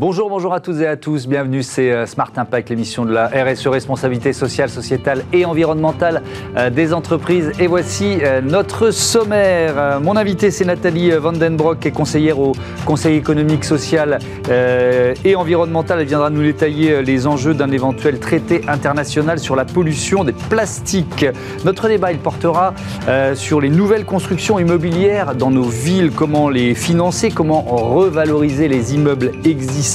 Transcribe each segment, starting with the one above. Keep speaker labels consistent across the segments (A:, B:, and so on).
A: Bonjour, bonjour à toutes et à tous. Bienvenue, c'est euh, Smart Impact, l'émission de la RSE, responsabilité sociale, sociétale et environnementale euh, des entreprises. Et voici euh, notre sommaire. Mon invité, c'est Nathalie Vandenbroek, qui est conseillère au Conseil économique, social et environnemental. Elle viendra nous détailler les enjeux d'un éventuel traité international sur la pollution des plastiques. Notre débat, il portera sur les nouvelles constructions immobilières dans nos villes, comment les financer, comment revaloriser les immeubles existants?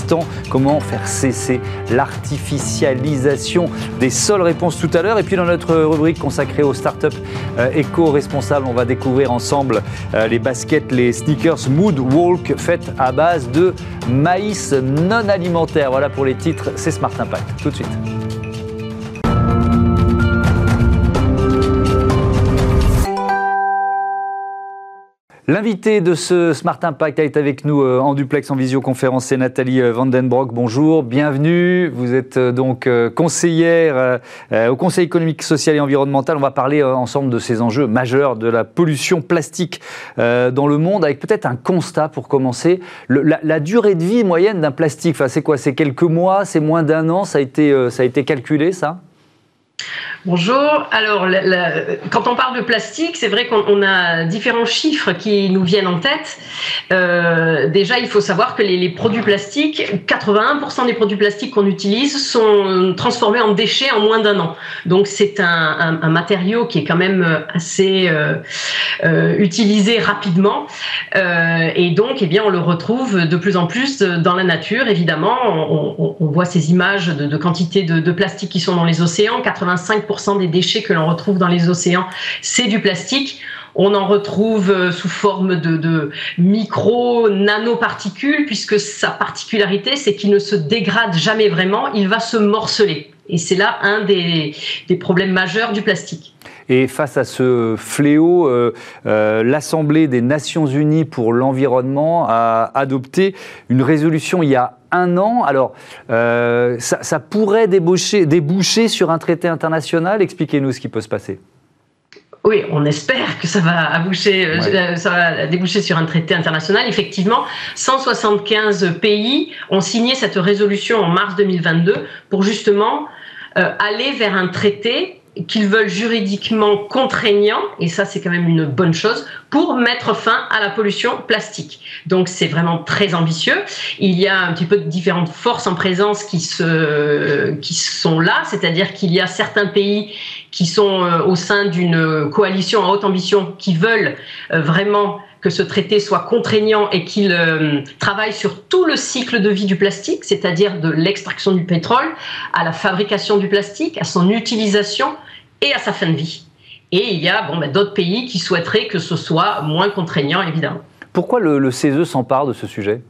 A: Comment faire cesser l'artificialisation des sols Réponse tout à l'heure. Et puis dans notre rubrique consacrée aux startups euh, éco-responsables, on va découvrir ensemble euh, les baskets, les sneakers Mood Walk faites à base de maïs non alimentaire. Voilà pour les titres, c'est Smart Impact. Tout de suite. L'invité de ce Smart Impact est avec nous euh, en duplex en visioconférence, c'est Nathalie euh, Vandenbroek. Bonjour, bienvenue. Vous êtes euh, donc conseillère au Conseil économique, social et environnemental. On va parler ensemble de ces enjeux majeurs de la pollution plastique dans le monde, avec peut-être un constat pour commencer. la, durée de vie moyenne d'un plastique, c'est quoi? C'est quelques mois, c'est moins d'un an? Ça a, été, ça a été calculé, ça?
B: Bonjour. Alors, quand on parle de plastique, c'est vrai qu'on a différents chiffres qui nous viennent en tête. Euh, déjà, il faut savoir que les, produits plastiques, 81% des produits plastiques qu'on utilise sont transformés en déchets en moins d'un an. Donc, c'est un, matériau qui est quand même assez euh, euh, utilisé rapidement. et donc, eh bien, on le retrouve de plus en plus dans la nature. Évidemment, on, voit ces images de, de quantité de, de plastique qui sont dans les océans. 85% des déchets que l'on retrouve dans les océans, c'est du plastique. On en retrouve euh, sous forme de, micro, nanoparticules, puisque sa particularité, c'est qu'il ne se dégrade jamais vraiment, il va se morceler. Et c'est là un des, problèmes majeurs du plastique.
A: Et face à ce fléau, euh, euh, l'Assemblée des Nations Unies pour l'environnement a adopté une résolution il y a un an. Alors, euh, ça, pourrait déboucher, déboucher sur un traité international? Expliquez-nous ce qui peut se passer.
B: Oui, on espère que ça va, ça va déboucher sur un traité international. Effectivement, 175 pays ont signé cette résolution en mars 2022 pour justement euh, aller vers un traité qu'ils veulent juridiquement contraignant, et ça c'est quand même une bonne chose, pour mettre fin à la pollution plastique. Donc c'est vraiment très ambitieux. Il y a un petit peu de différentes forces en présence qui, se, qui sont là, c'est-à-dire qu'il y a certains pays qui sont euh, au sein d'une coalition à haute ambition qui veulent euh, vraiment que ce traité soit contraignant et qu'il euh, travaille sur tout le cycle de vie du plastique, c'est-à-dire de l'extraction du pétrole à la fabrication du plastique, à son utilisation et à sa fin de vie. Et il y a bon, ben, d'autres pays qui souhaiteraient que ce soit moins contraignant, évidemment.
A: Pourquoi le, le CESE s'empare de ce sujet?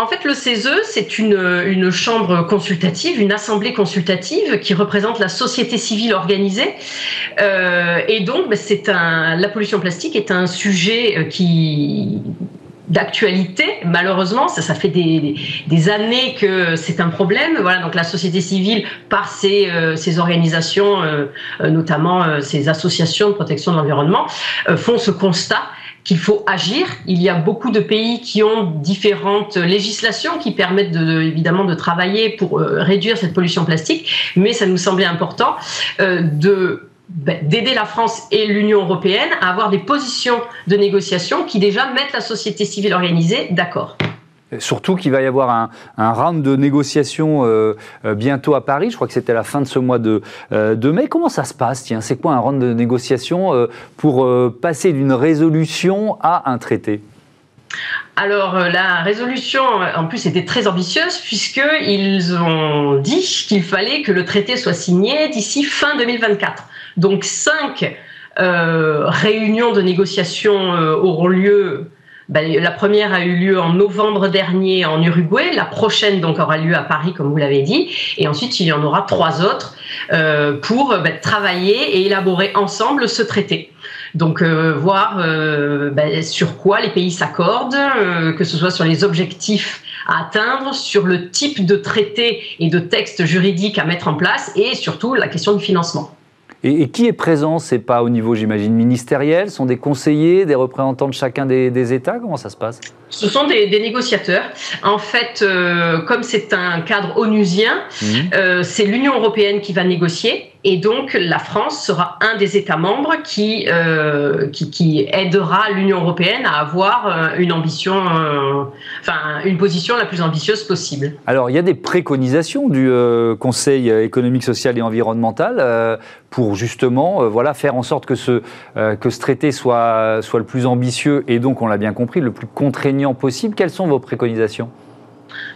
B: En fait, le CESE, c'est une, une, chambre consultative, une assemblée consultative qui représente la société civile organisée. Euh, et donc, ben, c'est un, la pollution plastique est un sujet euh, qui d'actualité. Malheureusement, ça, ça fait des, des, années que c'est un problème. Voilà, donc la société civile, par ses, euh, ses organisations, euh, notamment ses associations de protection de l'environnement, font ce constat qu'il faut agir. Il y a beaucoup de pays qui ont différentes législations qui permettent de, évidemment de travailler pour euh, réduire cette pollution plastique, mais ça nous semblait important euh, ben, d'aider la France et l'Union européenne à avoir des positions de négociation qui déjà mettent la société civile organisée d'accord.
A: Surtout qu'il va y avoir un, round de négociations euh, euh, bientôt à Paris. Je crois que c'était la fin de ce mois de, euh, mai. Comment ça se passe Tiens, c'est quoi un round de négociations pour passer d'une résolution à un traité?
B: Alors la résolution, en plus, était très ambitieuse puisqu'ils ont dit qu'il fallait que le traité soit signé d'ici fin 2024. Donc cinq réunions de négociation auront lieu ben, la première a eu lieu en novembre dernier en Uruguay, la prochaine donc aura lieu à Paris comme vous l'avez dit, et ensuite il y en aura trois autres euh, pour ben, travailler et élaborer ensemble ce traité. Donc euh, voir euh, ben, sur quoi les pays s'accordent, que ce soit sur les objectifs à atteindre, sur le type de traité et de texte juridique à mettre en place, et surtout la question du financement.
A: Et, qui est présent C'est pas au niveau, j'imagine, ministériel? Ce sont des conseillers, des représentants de chacun des, États? Comment ça se passe?
B: Ce sont des, négociateurs. En fait, euh, comme c'est un cadre onusien, mhm. euh, c'est l'Union européenne qui va négocier. Et donc, la France sera un des États membres qui, euh, qui, aidera l'Union européenne à avoir une ambition, enfin, une position la plus ambitieuse possible.
A: Alors, il y a des préconisations du Conseil économique, social et environnemental pour justement voilà, faire en sorte que ce, que ce traité soit, soit le plus ambitieux et donc, on l'a bien compris, le plus contraignant possible. Quelles sont vos préconisations?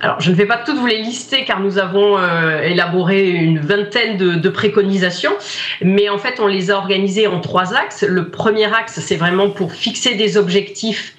B: Alors, je ne vais pas toutes vous les lister car nous avons euh, élaboré une vingtaine de, préconisations, mais en fait, on les a organisées en trois axes. Le premier axe, c'est vraiment pour fixer des objectifs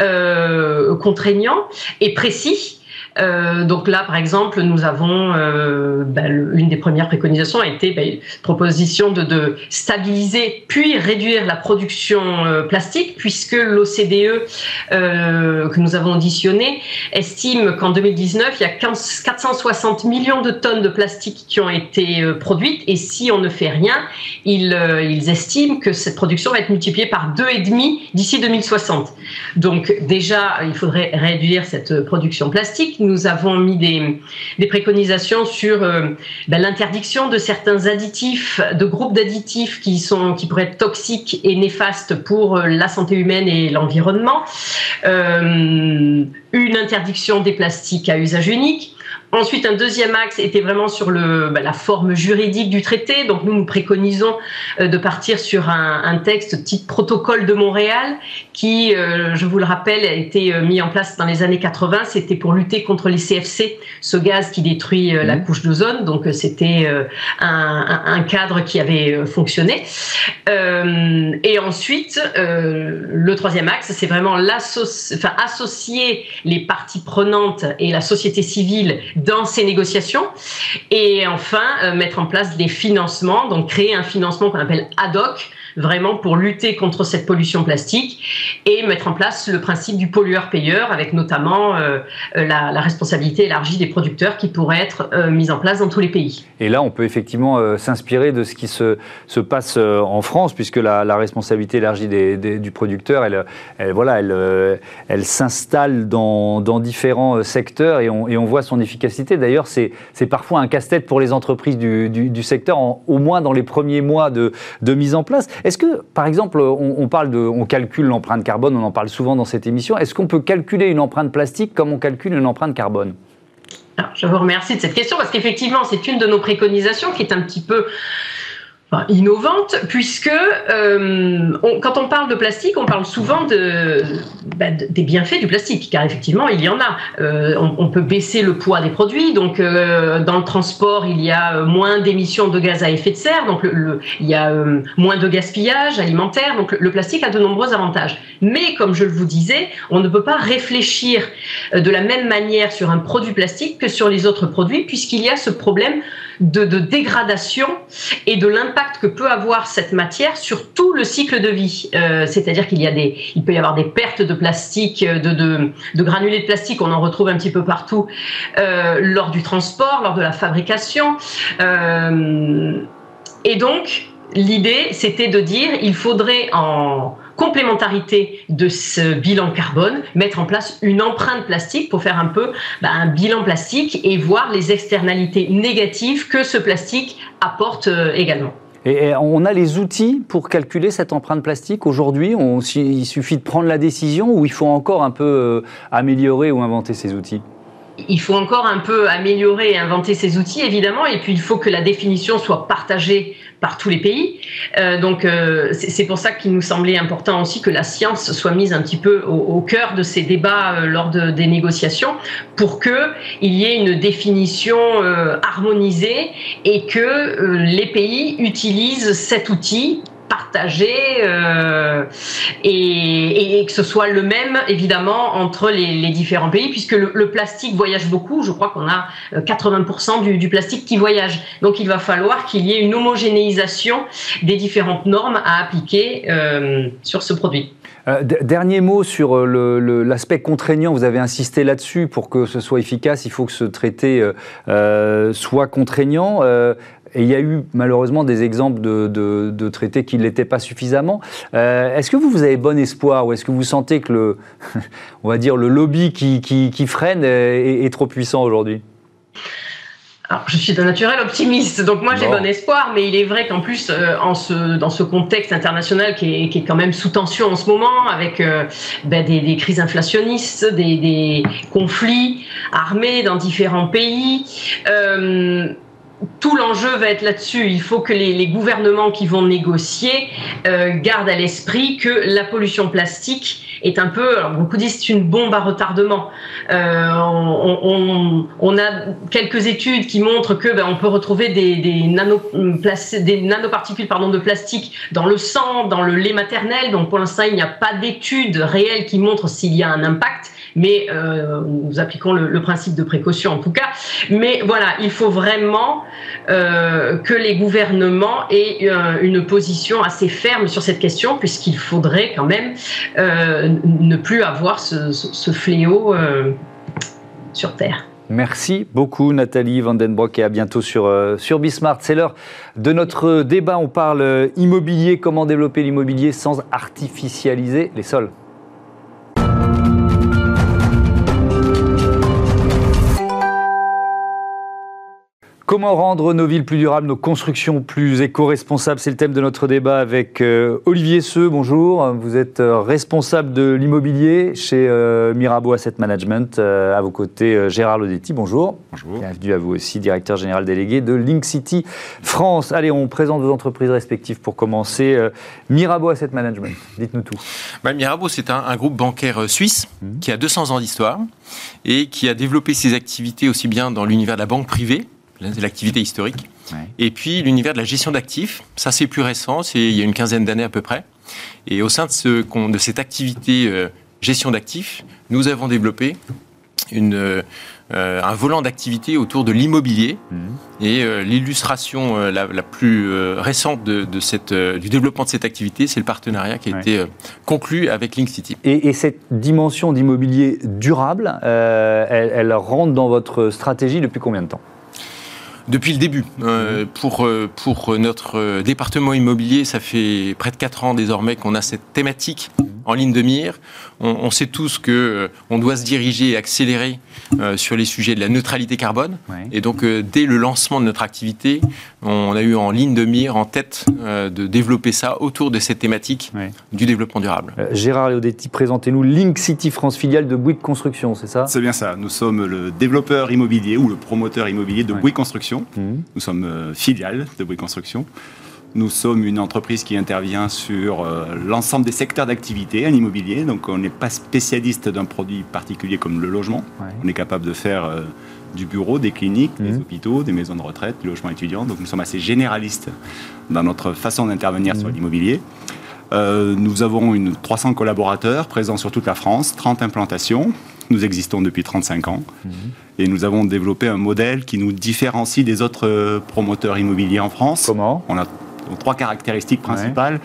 B: euh, contraignants et précis euh, donc là, par exemple, nous avons euh, ben, une des premières préconisations a été ben, proposition de, stabiliser puis réduire la production euh, plastique, puisque l'OCDE que nous avons auditionné estime qu'en 2019 il y a 15, 460 millions de tonnes de plastique qui ont été produites, et si on ne fait rien, ils, ils estiment que cette production va être multipliée par deux et demi d'ici 2060. Donc déjà, il faudrait réduire cette production plastique nous avons mis des, préconisations sur euh, ben, l'interdiction de certains additifs, de groupes d'additifs qui, qui pourraient être toxiques et néfastes pour euh, la santé humaine et l'environnement, euh, une interdiction des plastiques à usage unique, Ensuite, un deuxième axe était vraiment sur le, bah, la forme juridique du traité. Donc, nous, nous préconisons euh, de partir sur un, un, texte type protocole de Montréal qui, euh, je vous le rappelle, a été euh, mis en place dans les années 80. C'était pour lutter contre les CFC, ce gaz qui détruit la mmh. couche d'ozone. Donc, c'était un, un, cadre qui avait fonctionné. et ensuite, le troisième axe, c'est vraiment enfin, associer les parties prenantes et la société civile dans ces négociations. Et enfin, euh, mettre en place des financements, donc créer un financement qu'on appelle ad hoc, vraiment pour lutter contre cette pollution plastique et mettre en place le principe du pollueur-payeur avec notamment euh, euh, la, responsabilité élargie des producteurs qui pourrait être mise en place dans tous les pays.
A: Et là, on peut effectivement s'inspirer de ce qui se, se passe en France puisque la, responsabilité élargie des, du producteur, elle, voilà, elle, elle s'installe dans, dans, différents secteurs et on, et on voit son efficacité D'ailleurs, c'est parfois un casse-tête pour les entreprises du, secteur, au moins dans les premiers mois de, mise en place. Est-ce que, par exemple, on, calcule l'empreinte carbone, on en parle souvent dans cette émission. Est-ce qu'on peut calculer une empreinte plastique comme on calcule une empreinte carbone?
B: Je vous remercie de cette question parce qu'effectivement, c'est une de nos préconisations qui est un petit peu innovante, puisque euh, quand on parle de plastique, on parle souvent bah, de, des bienfaits du plastique, car effectivement, il y en a. Euh, on, peut baisser le poids des produits, donc euh, dans le transport, il y a moins d'émissions de gaz à effet de serre, donc le, il y a moins de gaspillage alimentaire, donc le, plastique a de nombreux avantages. Mais comme je vous disais, on ne peut pas réfléchir de la même manière sur un produit plastique que sur les autres produits, puisqu'il y a ce problème de, dégradation et de l'impact que peut avoir cette matière sur tout le cycle de vie. Euh, c'est-à-dire qu'il y a des, il peut y avoir des pertes de plastique, euh, de, de, granulés de plastique, on en retrouve un petit peu partout euh, lors du transport, lors de la fabrication. et donc, l'idée, c'était de dire, il faudrait en complémentarité de ce bilan carbone, mettre en place une empreinte plastique pour faire un peu bah, un bilan plastique et voir les externalités négatives que ce plastique apporte également.
A: Et on a les outils pour calculer cette empreinte plastique aujourd'hui? Il suffit de prendre la décision ou il faut encore un peu euh, améliorer ou inventer ces outils?
B: Il faut encore un peu améliorer et inventer ces outils, évidemment, et puis il faut que la définition soit partagée par tous les pays. Euh, donc euh, c'est pour ça qu'il nous semblait important aussi que la science soit mise un petit peu au, cœur de ces débats euh, lors de, des négociations pour qu'il y ait une définition harmonisée et que les pays utilisent cet outil partagé euh, et, que ce soit le même évidemment entre les, différents pays puisque le, plastique voyage beaucoup. Je crois qu'on a 80% euh, du, plastique qui voyage. Donc il va falloir qu'il y ait une homogénéisation des différentes normes à appliquer euh, sur ce produit.
A: dernier mot sur l'aspect contraignant, vous avez insisté là-dessus pour que ce soit efficace, il faut que ce traité soit contraignant. Et il y a eu malheureusement des exemples de, traités qui ne l'étaient pas suffisamment. Euh, est-ce que vous, vous avez bon espoir ou est-ce que vous sentez que le, on va dire, le lobby qui, freine est trop puissant aujourd'hui?
B: Alors, je suis de naturel optimiste, donc moi j'ai bon. espoir, mais il est vrai qu'en plus, euh, en ce, dans ce contexte international qui est, qui est, quand même sous tension en ce moment, avec euh, ben, des, des, crises inflationnistes, des, des, conflits armés dans différents pays, euh, tout l'enjeu va être là-dessus. Il faut que les, gouvernements qui vont négocier euh, gardent à l'esprit que la pollution plastique est un peu, alors beaucoup disent c'est une bombe à retardement. Euh, on, a quelques études qui montrent que ben, on peut retrouver des, nanoparticules de plastique dans le sang, dans le lait maternel. Donc pour l'instant, il n'y a pas d'études réelles qui montrent s'il y a un impact mais euh, nous appliquons le, principe de précaution en tout cas. Mais voilà, il faut vraiment euh, que les gouvernements aient euh, une position assez ferme sur cette question, puisqu'il faudrait quand même ne plus avoir ce, fléau sur Terre.
A: Merci beaucoup Nathalie Vandenbroek et à bientôt sur, sur Bismart. C'est l'heure de notre débat. On parle immobilier, comment développer l'immobilier sans artificialiser les sols? Comment rendre nos villes plus durables, nos constructions plus éco-responsables? C'est le thème de notre débat avec euh, Olivier Seux. Bonjour. Vous êtes euh, responsable de l'immobilier chez euh, Mirabeau Asset Management. à vos côtés, Gérard Lodetti. Bonjour.
C: Bonjour.
A: Bienvenue à vous aussi, directeur général délégué de Link City France. Allez, on présente vos entreprises respectives pour commencer. Mirabeau Asset Management, dites-nous tout.
C: Bah, Mirabeau, c'est un, groupe bancaire suisse mmh. qui a 200 ans d'histoire et qui a développé ses activités aussi bien dans l'univers de la banque privée l'activité historique. Et puis l'univers de la gestion d'actifs, ça c'est plus récent, c'est il y a une quinzaine d'années à peu près. Et au sein de, ce, de cette activité euh, gestion d'actifs, nous avons développé une, euh, un volant d'activité autour de l'immobilier. Mhm. Et euh, l'illustration la, plus récente de, cette, du développement de cette activité, c'est le partenariat qui a été conclu avec Link City.
A: Et, cette dimension d'immobilier durable, elle rentre dans votre stratégie depuis combien de temps?
C: Depuis le début. Euh, pour, euh, pour notre euh, département immobilier, ça fait près de 4 ans désormais qu'on a cette thématique en ligne de mire. On, sait tous que on doit se diriger et accélérer sur les sujets de la neutralité carbone. Et donc, dès le lancement de notre activité, on a eu en ligne de mire, en tête, de développer ça autour de cette thématique du développement durable.
A: Gérard Léodetti, présentez-nous Link City France, filiale de Bouygues Construction, c'est ça?
D: C'est bien ça. Nous sommes le développeur immobilier ou le promoteur immobilier de Bouygues Construction Mhm. Nous sommes euh, filiale de Bouygues Construction. Nous sommes une entreprise qui intervient sur euh, l'ensemble des secteurs d'activité en immobilier. Donc, on n'est pas spécialiste d'un produit particulier comme le logement. On est capable de faire euh, du bureau, des cliniques, des mhm. hôpitaux, des maisons de retraite, des logements étudiants. Donc, nous sommes assez généralistes dans notre façon d'intervenir sur mhm. l'immobilier. nous avons une 300 collaborateurs présents sur toute la France, 30 implantations. Nous existons depuis 35 ans mhm. et nous avons développé un modèle qui nous différencie des autres euh, promoteurs immobiliers en France.
A: Comment?
D: On a trois caractéristiques principales.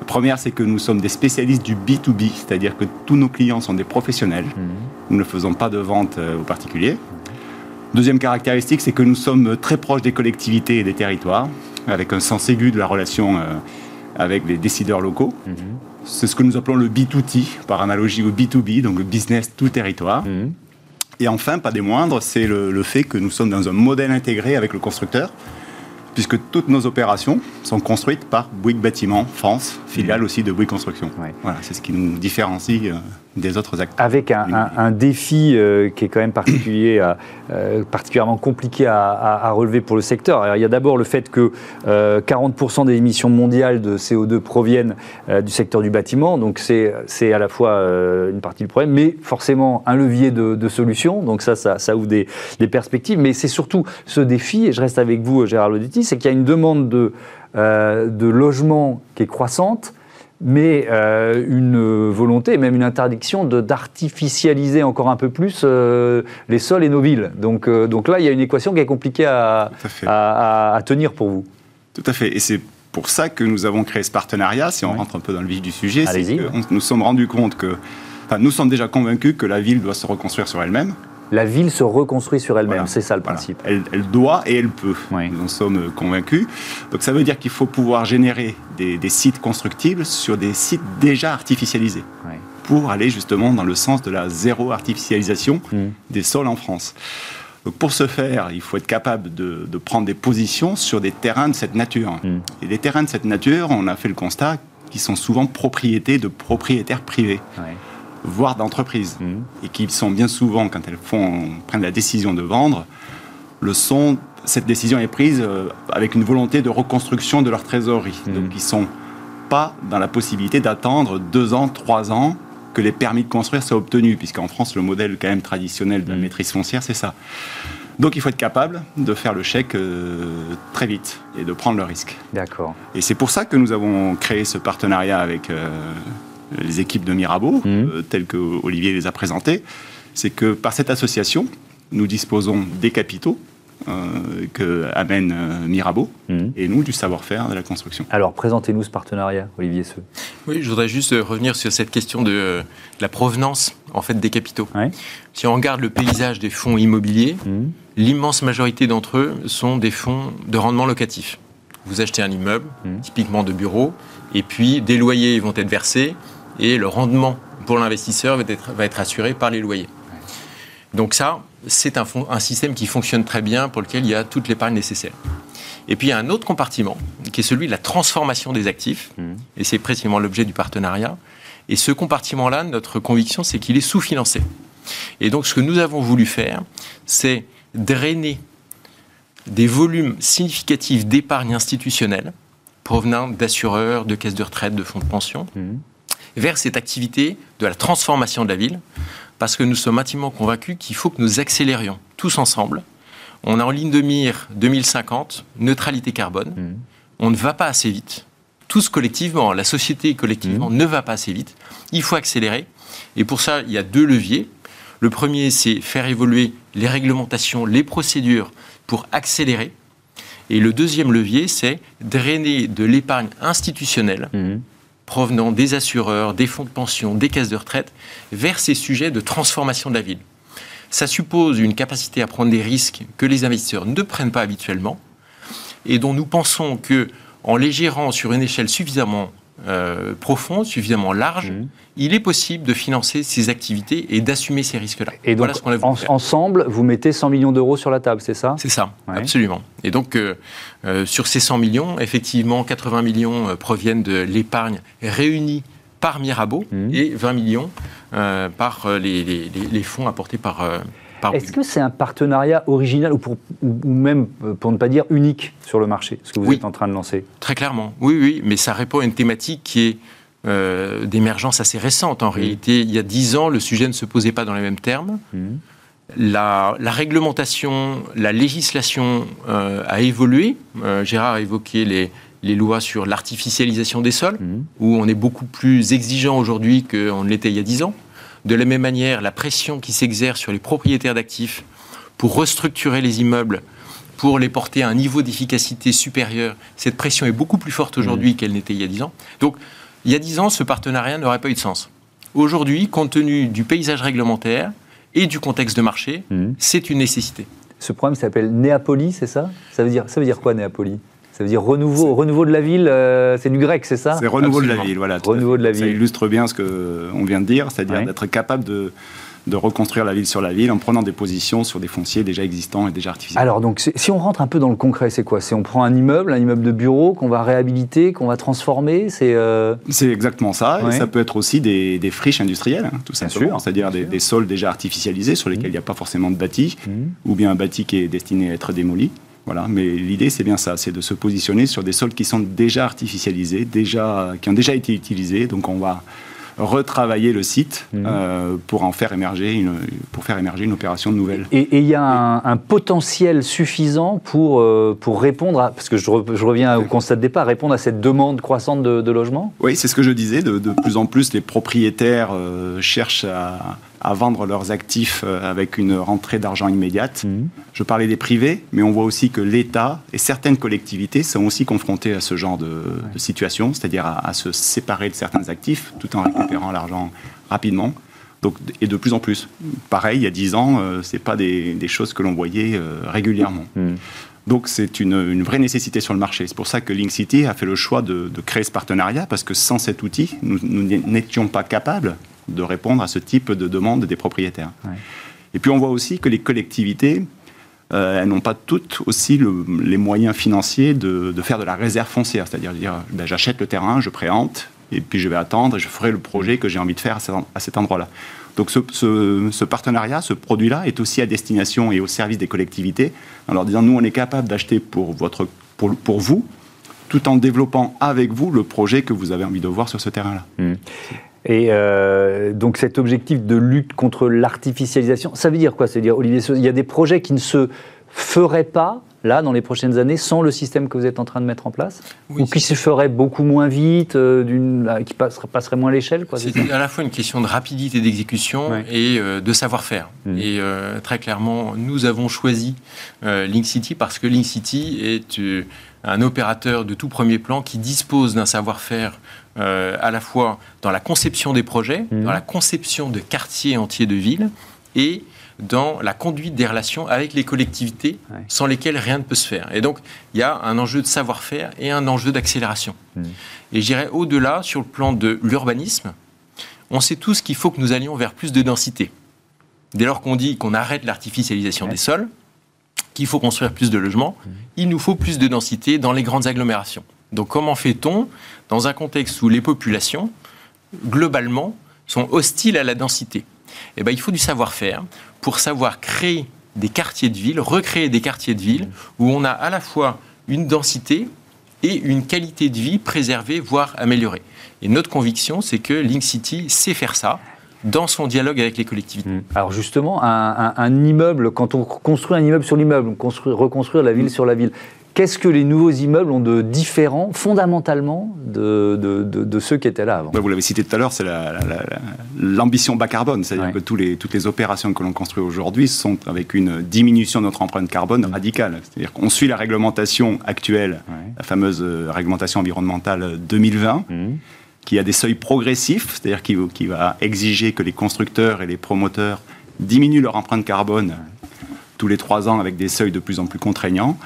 D: La première, c'est que nous sommes des spécialistes du B2B, c'est-à-dire que tous nos clients sont des professionnels. Mhm. Nous ne faisons pas de vente euh, aux particuliers. Deuxième caractéristique, c'est que nous sommes très proches des collectivités et des territoires, avec un sens aigu de la relation euh, avec les décideurs locaux. Mhm. C'est ce que nous appelons le B2T, par analogie au B2B, donc le business tout territoire. Mhm. Et enfin, pas des moindres, c'est le, fait que nous sommes dans un modèle intégré avec le constructeur, puisque toutes nos opérations sont construites par Bouygues Bâtiment France, filiale mhm. aussi de Bouygues Construction. Voilà, c'est ce qui nous différencie euh, des autres acteurs.
A: Avec un, défi euh, qui est quand même particulier, euh, particulièrement compliqué à, relever pour le secteur. il y a d'abord le fait que 40% euh, des émissions mondiales de CO2 proviennent du secteur du bâtiment, donc c'est à la fois une partie du problème, mais forcément un levier de, de solution, donc ça, ça, ouvre des, des perspectives, mais c'est surtout ce défi, et je reste avec vous Gérard Lodetti, c'est qu'il y a une demande de, de logement qui est croissante, mais euh, une volonté, même une interdiction d'artificialiser encore un peu plus euh, les sols et nos villes. Donc, euh, donc là, il y a une équation qui est compliquée à, à, tenir pour vous.
D: Tout à fait. Et c'est pour ça que nous avons créé ce partenariat, si on rentre un peu dans le vif du sujet. nous nous sommes rendus compte que, enfin, nous sommes déjà convaincus que la ville doit se reconstruire sur elle-même,
A: La ville se reconstruit sur elle-même, c'est ça le principe.
D: Elle, doit et elle peut, nous en sommes convaincus. Donc ça veut dire qu'il faut pouvoir générer des, sites constructibles sur des sites déjà artificialisés. Pour aller justement dans le sens de la zéro artificialisation mmh. des sols en France. Donc pour ce faire, il faut être capable de, prendre des positions sur des terrains de cette nature. Hmm. Et les terrains de cette nature, on a fait le constat qu'ils sont souvent propriétés de propriétaires privés. Voire d'entreprises, hmm. et qui sont bien souvent, quand elles font, prennent la décision de vendre, le sont, cette décision est prise euh, avec une volonté de reconstruction de leur trésorerie. Hmm. Donc ils ne sont pas dans la possibilité d'attendre deux ans, trois ans que les permis de construire soient obtenus, puisqu'en France, le modèle quand même traditionnel de la mm. maîtrise foncière, c'est ça. Donc il faut être capable de faire le chèque euh, très vite et de prendre le risque.
A: D'accord.
D: Et c'est pour ça que nous avons créé ce partenariat avec euh, les équipes de Mirabeau, mm. euh, tel que Olivier les a présentés. C'est que par cette association, nous disposons des capitaux euh, que amène euh, Mirabeau mhm. et nous du savoir-faire de la construction.
A: Alors présentez-nous ce partenariat, Olivier Seux.
C: Oui, je voudrais juste revenir sur cette question de, la provenance en fait des capitaux. Si on regarde le paysage des fonds immobiliers, mhm. l'immense majorité d'entre eux sont des fonds de rendement locatif. Vous achetez un immeuble, mhm. typiquement de bureau, et puis des loyers vont être versés et le rendement pour l'investisseur va être, va être assuré par les loyers. Donc ça, c'est un, un, système qui fonctionne très bien, pour lequel il y a toute l'épargne nécessaire. Et puis il y a un autre compartiment, qui est celui de la transformation des actifs, mmh. et c'est précisément l'objet du partenariat. Et ce compartiment-là, notre conviction, c'est qu'il est sous-financé. Et donc ce que nous avons voulu faire, c'est drainer des volumes significatifs d'épargne institutionnelle provenant d'assureurs, de caisses de retraite, de fonds de pension, mmh. Vers cette activité de la transformation de la ville, parce que nous sommes intimement convaincus qu'il faut que nous accélérions tous ensemble. On a en ligne de mire 2050, neutralité carbone. Mmh. On ne va pas assez vite. Tous collectivement, la société collectivement mmh. ne va pas assez vite. Il faut accélérer. Et pour ça, il y a deux leviers. Le premier, c'est faire évoluer les réglementations, les procédures pour accélérer. Et le deuxième levier, c'est drainer de l'épargne institutionnelle mmh provenant des assureurs, des fonds de pension, des caisses de retraite, vers ces sujets de transformation de la ville. Ça suppose une capacité à prendre des risques que les investisseurs ne prennent pas habituellement et dont nous pensons que, en les gérant sur une échelle suffisamment euh, profonde, suffisamment large, mmh. il est possible de financer ces activités et d'assumer ces risques-là.
A: Et donc, ensemble, vous mettez 100 millions d'euros sur la table, c'est ça?
C: C'est ça, absolument. Et donc, euh, euh, sur ces 100 millions, effectivement, 80 millions proviennent de l'épargne réunie par Mirabeau mmh. et 20 millions par les, les, fonds apportés par
A: est-ce que c'est un partenariat original ou, même, euh, pour ne pas dire, unique sur le marché, ce que vous êtes en train de lancer?
C: Très clairement, oui, oui, mais ça répond à une thématique qui est euh, d'émergence assez récente. En réalité, il y a dix ans, le sujet ne se posait pas dans les mêmes termes. Mmh. La, réglementation, la législation euh, a évolué. Gérard a évoqué les, lois sur l'artificialisation des sols, mmh. où on est beaucoup plus exigeant aujourd'hui qu'on ne l'était il y a dix ans. De la même manière, la pression qui s'exerce sur les propriétaires d'actifs pour restructurer les immeubles, pour les porter à un niveau d'efficacité supérieur, cette pression est beaucoup plus forte aujourd'hui mmh. qu'elle n'était il y a 10 ans. Donc, il y a 10 ans, ce partenariat n'aurait pas eu de sens. Aujourd'hui, compte tenu du paysage réglementaire et du contexte de marché, mmh. c'est une nécessité.
A: Ce programme s'appelle Néapoli, c'est ça? Ça veut, dire, ça veut dire quoi, Néapoli ça veut dire renouveau, renouveau de la ville, euh, c'est du grec, c'est ça?
D: C'est renouveau de la ville, voilà.
A: Renouveau de la ville.
D: Ça illustre bien ce qu'on vient de dire, c'est-à-dire d'être capable de, de reconstruire la ville sur la ville en prenant des positions sur des fonciers déjà existants et déjà artificiels.
A: Alors, donc, si on rentre un peu dans le concret, c'est quoi? C'est on prend un immeuble, un immeuble de bureau qu'on va réhabiliter, qu'on va transformer C'est
D: euh, C'est exactement ça. Et ça peut être aussi des, friches industrielles, hein, tout simplement. C'est-à-dire des, sols déjà artificialisés sur lesquels mmh. il n'y a pas forcément de bâti, mmh. ou bien un bâti qui est destiné à être démoli. Voilà, mais l'idée c'est bien ça, c'est de se positionner sur des sols qui sont déjà artificialisés, déjà, qui ont déjà été utilisés. Donc on va retravailler le site mhm. euh, pour en faire émerger une, pour faire émerger une opération nouvelle.
A: Et il y a un, potentiel suffisant pour, euh, pour répondre à, parce que je, je, reviens au constat de départ, répondre à cette demande croissante de, de logement?
D: Oui, c'est ce que je disais, de, de, plus en plus les propriétaires euh, cherchent à, à vendre leurs actifs euh, avec une rentrée d'argent immédiate. Mhm. Je parlais des privés, mais on voit aussi que l'État et certaines collectivités sont aussi confrontés à ce genre de, situation, c'est-à-dire à, se séparer de certains actifs tout en récupérant l'argent rapidement. Donc, et de plus en plus. Pareil, il y a 10 ans, euh, ce n'est pas des, choses que l'on voyait euh, régulièrement. Hmm. Donc c'est une, vraie nécessité sur le marché. C'est pour ça que Link City a fait le choix de, créer ce partenariat, parce que sans cet outil, nous n'étions pas capables de répondre à ce type de demande des propriétaires. Et puis on voit aussi que les collectivités, euh, elles n'ont pas toutes aussi les moyens financiers de, faire de la réserve foncière, c'est-à-dire dire, ben, j'achète le terrain, je préhente, et puis je vais attendre et je ferai le projet que j'ai envie de faire à cet endroit-là. Donc ce, partenariat, ce produit-là, est aussi à destination et au service des collectivités, en leur disant, nous, on est capable d'acheter pour, votre, pour, pour vous, tout en développant avec vous le projet que vous avez envie de voir sur ce terrain-là.
A: Mmh. Et euh, donc cet objectif de lutte contre l'artificialisation, ça veut dire quoi? C'est-à-dire, Olivier, il y a des projets qui ne se feraient pas là, dans les prochaines années, sans le système que vous êtes en train de mettre en place? Ou qui se ferait beaucoup moins vite, euh, qui passerait, passerait moins l'échelle
C: C'est à la fois une question de rapidité d'exécution et euh, de savoir-faire. Mmh. Et euh, très clairement, nous avons choisi Link City parce que Link City est un opérateur de tout premier plan qui dispose d'un savoir-faire à la fois dans la conception des projets, mmh. dans la conception de quartiers entiers de villes et dans la conduite des relations avec les collectivités sans lesquelles rien ne peut se faire. Et donc, il y a un enjeu de savoir-faire et un enjeu d'accélération. Hmm. Et j'irais au-delà sur le plan de l'urbanisme. On sait tous qu'il faut que nous allions vers plus de densité. Dès lors qu'on dit qu'on arrête l'artificialisation des sols, qu'il faut construire plus de logements, hmm. il nous faut plus de densité dans les grandes agglomérations. Donc comment fait-on dans un contexte où les populations, globalement, sont hostiles à la densité? Eh ben, il faut du savoir-faire pour savoir créer des quartiers de ville, recréer des quartiers de ville où on a à la fois une densité et une qualité de vie préservée, voire améliorée. Et notre conviction, c'est que Link City sait faire ça dans son dialogue avec les collectivités. Mmh.
A: Alors justement, un, immeuble, quand on construit un immeuble sur l'immeuble, reconstruire la ville sur la ville, Qu'est-ce que les nouveaux immeubles ont de différent, fondamentalement, de, de, ceux qui étaient là avant?
D: Vous l'avez cité tout à l'heure, c'est l'ambition bas carbone. C'est-à-dire que tous les, toutes les opérations que l'on construit aujourd'hui sont avec une diminution de notre empreinte carbone radicale. C'est-à-dire qu'on suit la réglementation actuelle, la fameuse euh, réglementation environnementale 2020. Mmh. qui a des seuils progressifs, c'est-à-dire qui, qui, va exiger que les constructeurs et les promoteurs diminuent leur empreinte carbone tous les trois ans avec des seuils de plus en plus contraignants.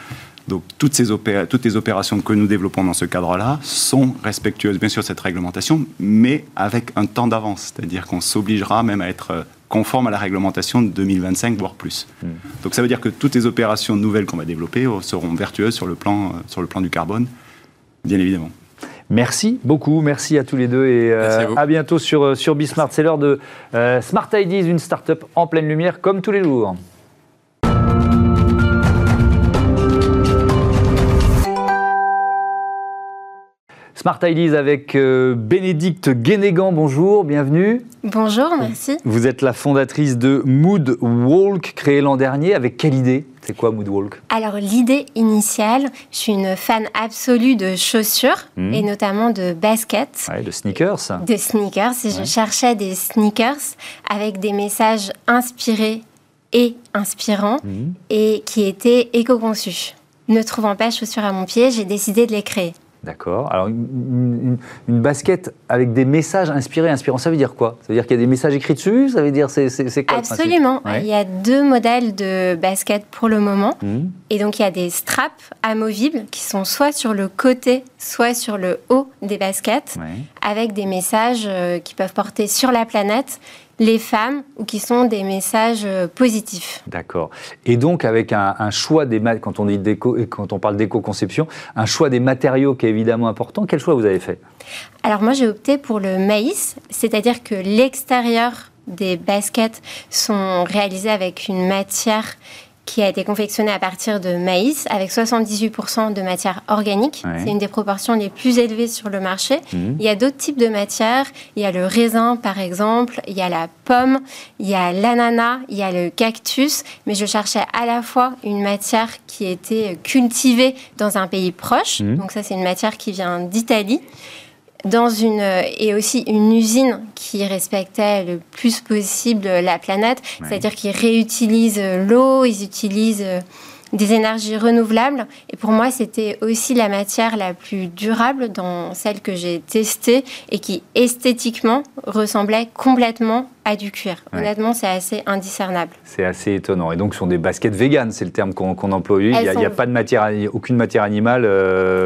D: Donc toutes, ces toutes les opérations que nous développons dans ce cadre-là sont respectueuses bien sûr de cette réglementation, mais avec un temps d'avance, c'est-à-dire qu'on s'obligera même à être euh, conforme à la réglementation de 2025, voire plus. Hmm. Donc ça veut dire que toutes les opérations nouvelles qu'on va développer euh, seront vertueuses sur le plan, euh, sur le plan du carbone, bien évidemment.
A: Merci beaucoup, merci à tous les deux et à, bientôt sur, sur Bismart. C'est l'heure de Smart Ideas, une start-up en pleine lumière comme tous les jours. Smart Ideas avec euh, Bénédicte Guénégan. Bonjour, bienvenue.
E: Bonjour, merci.
A: Vous êtes la fondatrice de Mood Walk, créée l'an dernier. Avec quelle idée? C'est quoi Mood Walk?
E: Alors, l'idée initiale, je suis une fan absolue de chaussures hmm. et notamment de baskets.
A: de sneakers.
E: De sneakers. Et je cherchais des sneakers avec des messages inspirés et inspirants hmm. et qui étaient éco-conçus. Ne trouvant pas chaussures à mon pied, j'ai décidé de les créer.
A: D'accord. Alors, une, basket avec des messages inspirés, inspirants, ça veut dire quoi? Ça veut dire qu'il y a des messages écrits dessus? Ça veut dire c'est, c'est, quoi
E: Absolument. Il y a deux modèles de basket pour le moment. Mmh. Et donc, il y a des straps amovibles qui sont soit sur le côté, soit sur le haut des baskets, avec des messages euh, qui peuvent porter sur la planète les femmes ou qui sont des messages euh, positifs.
A: D'accord. Et donc avec un, choix des quand on dit déco quand on parle d'éco-conception, un choix des matériaux qui est évidemment important. Quel choix vous avez fait?
E: Alors moi j'ai opté pour le maïs, c'est-à-dire que l'extérieur des baskets sont réalisés avec une matière qui a été confectionné à partir de maïs avec 78% de matière organique. C'est une des proportions les plus élevées sur le marché. Mhm. Il y a d'autres types de matières. Il y a le raisin, par exemple. Il y a la pomme. Il y a l'ananas. Il y a le cactus. Mais je cherchais à la fois une matière qui était cultivée dans un pays proche. Mhm. Donc ça, c'est une matière qui vient d'Italie dans une et aussi une usine qui respectait le plus possible la planète, c'est-à-dire qu'ils réutilisent l'eau, ils utilisent des énergies renouvelables. Et pour moi, c'était aussi la matière la plus durable dans celle que j'ai testée et qui esthétiquement ressemblait complètement à du cuir. Honnêtement, c'est assez indiscernable.
A: C'est assez étonnant. Et donc, ce sont des baskets véganes, c'est le terme qu'on emploie. Il n'y a, pas de matière, aucune matière animale euh,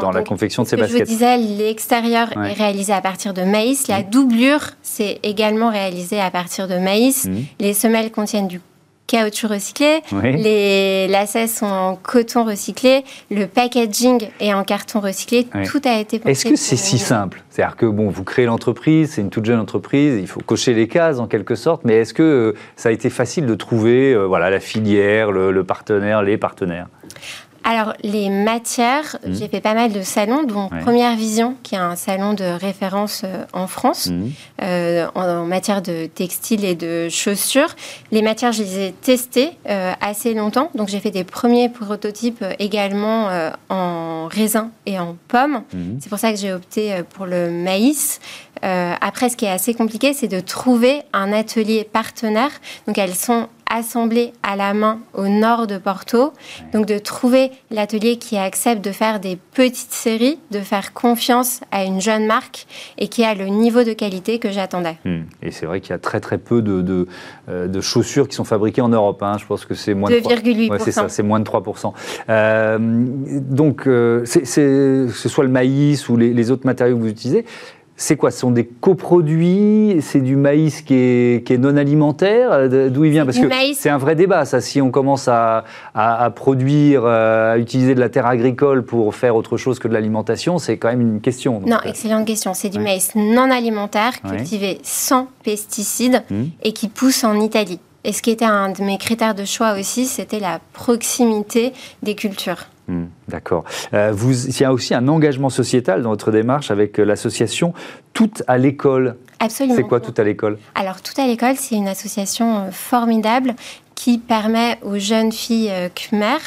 A: dans la confection de ces baskets.
E: Je vous disais, l'extérieur est réalisé à partir de maïs. La mmh. doublure, c'est également réalisé à partir de maïs. Mmh. Les semelles contiennent du caoutchouc recyclé, les lacets sont en coton recyclé, le packaging est en carton recyclé, tout a été
A: pensé. Est-ce que c'est si simple C'est-à-dire que bon, vous créez l'entreprise, c'est une toute jeune entreprise, il faut cocher les cases en quelque sorte, mais est-ce que euh, ça a été facile de trouver euh, voilà, la filière, le partenaire, les partenaires?
E: Alors, les matières, mmh. j'ai fait pas mal de salons, dont Première Vision, qui est un salon de référence euh, en France, mmh. euh, en, matière de textile et de chaussures. Les matières, je les ai testées euh, assez longtemps. Donc, j'ai fait des premiers prototypes également en raisin et en pomme. Mmh. C'est pour ça que j'ai opté pour le maïs. après, ce qui est assez compliqué, c'est de trouver un atelier partenaire. Donc, elles sont assemblés à la main au nord de Porto. Donc de trouver l'atelier qui accepte de faire des petites séries, de faire confiance à une jeune marque et qui a le niveau de qualité que j'attendais.
A: Hmm. Et c'est vrai qu'il y a très très peu de, de, euh, chaussures qui sont fabriquées en Europe. Hein. Je pense que c'est moins de 2,8%. Ouais, c'est ça, c'est moins de 3%. Euh, donc, euh, c'est, que ce soit le maïs ou les, les autres matériaux que vous utilisez, c'est quoi Ce sont des coproduits C'est du maïs qui est, non alimentaire euh, D'où il vient? Parce que c'est un vrai débat, ça. Si on commence à, produire, euh, à utiliser de la terre agricole pour faire autre chose que de l'alimentation, c'est quand même une question.
E: non, euh, excellente question. C'est du maïs non alimentaire, cultivé sans pesticides mmh. et qui pousse en Italie. Et ce qui était un de mes critères de choix aussi, c'était la proximité des cultures.
A: Hmm, d'accord. Euh, il y a aussi un engagement sociétal dans votre démarche avec euh, l'association Tout à l'école.
E: Absolument.
A: C'est quoi Tout à l'école?
E: Alors, Tout à l'école, c'est une association euh, formidable qui permet aux jeunes filles khmer,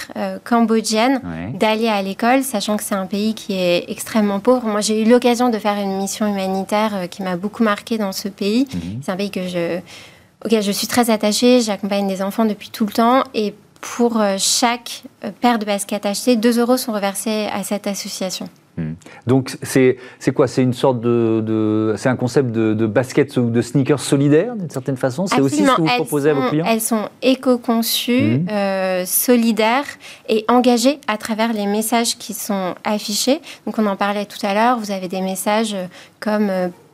E: cambodgiennes, d'aller à l'école, sachant que c'est un pays qui est extrêmement pauvre. Moi, j'ai eu l'occasion de faire une mission humanitaire qui m'a beaucoup marquée dans ce pays. Mhm. C'est un pays que je, auquel je suis très attachée. J'accompagne des enfants depuis tout le temps. Et pour euh, chaque euh, paire de baskets achetées, 2 euros sont reversés à cette association.
A: Hmm. Donc c'est quoi? C'est une sorte de, c'est un concept de, de baskets ou de sneakers solidaires d'une certaine façon? C'est aussi ce que vous proposez à vos clients?
E: Elles sont éco-conçues, euh, solidaires et engagées à travers les messages qui sont affichés. Donc on en parlait tout à l'heure. Vous avez des messages comme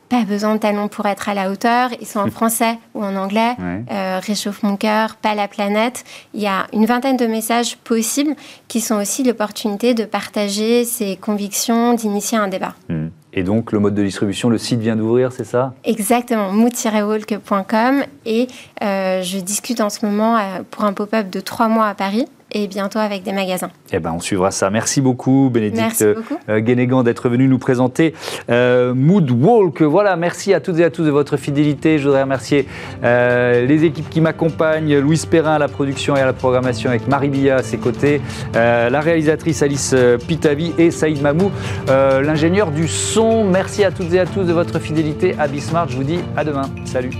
E: pas besoin de talons pour être à la hauteur. Ils sont en français ou en anglais. Euh, réchauffe mon cœur, pas la planète. Il y a une vingtaine de messages possibles qui sont aussi l'opportunité de partager ses convictions, d'initier un débat.
A: Hmm. Et donc, le mode de distribution, le site vient d'ouvrir, c'est ça?
E: Exactement, mood-walk.com. Et euh, je discute en ce moment euh, pour un pop-up de trois mois à Paris et bientôt avec des magasins.
A: Eh ben, on suivra ça. Merci beaucoup, Bénédicte euh, Guénégan, d'être venu nous présenter euh, Mood Walk. Voilà, merci à toutes et à tous de votre fidélité. Je voudrais remercier euh, les équipes qui m'accompagnent, Louise Perrin à la production et à la programmation avec Marie Billa à ses côtés, la réalisatrice Alice Pitavi et Saïd Mamou, l'ingénieur du son. Merci à toutes et à tous de votre fidélité à Bismarck. Je vous dis à demain. Salut.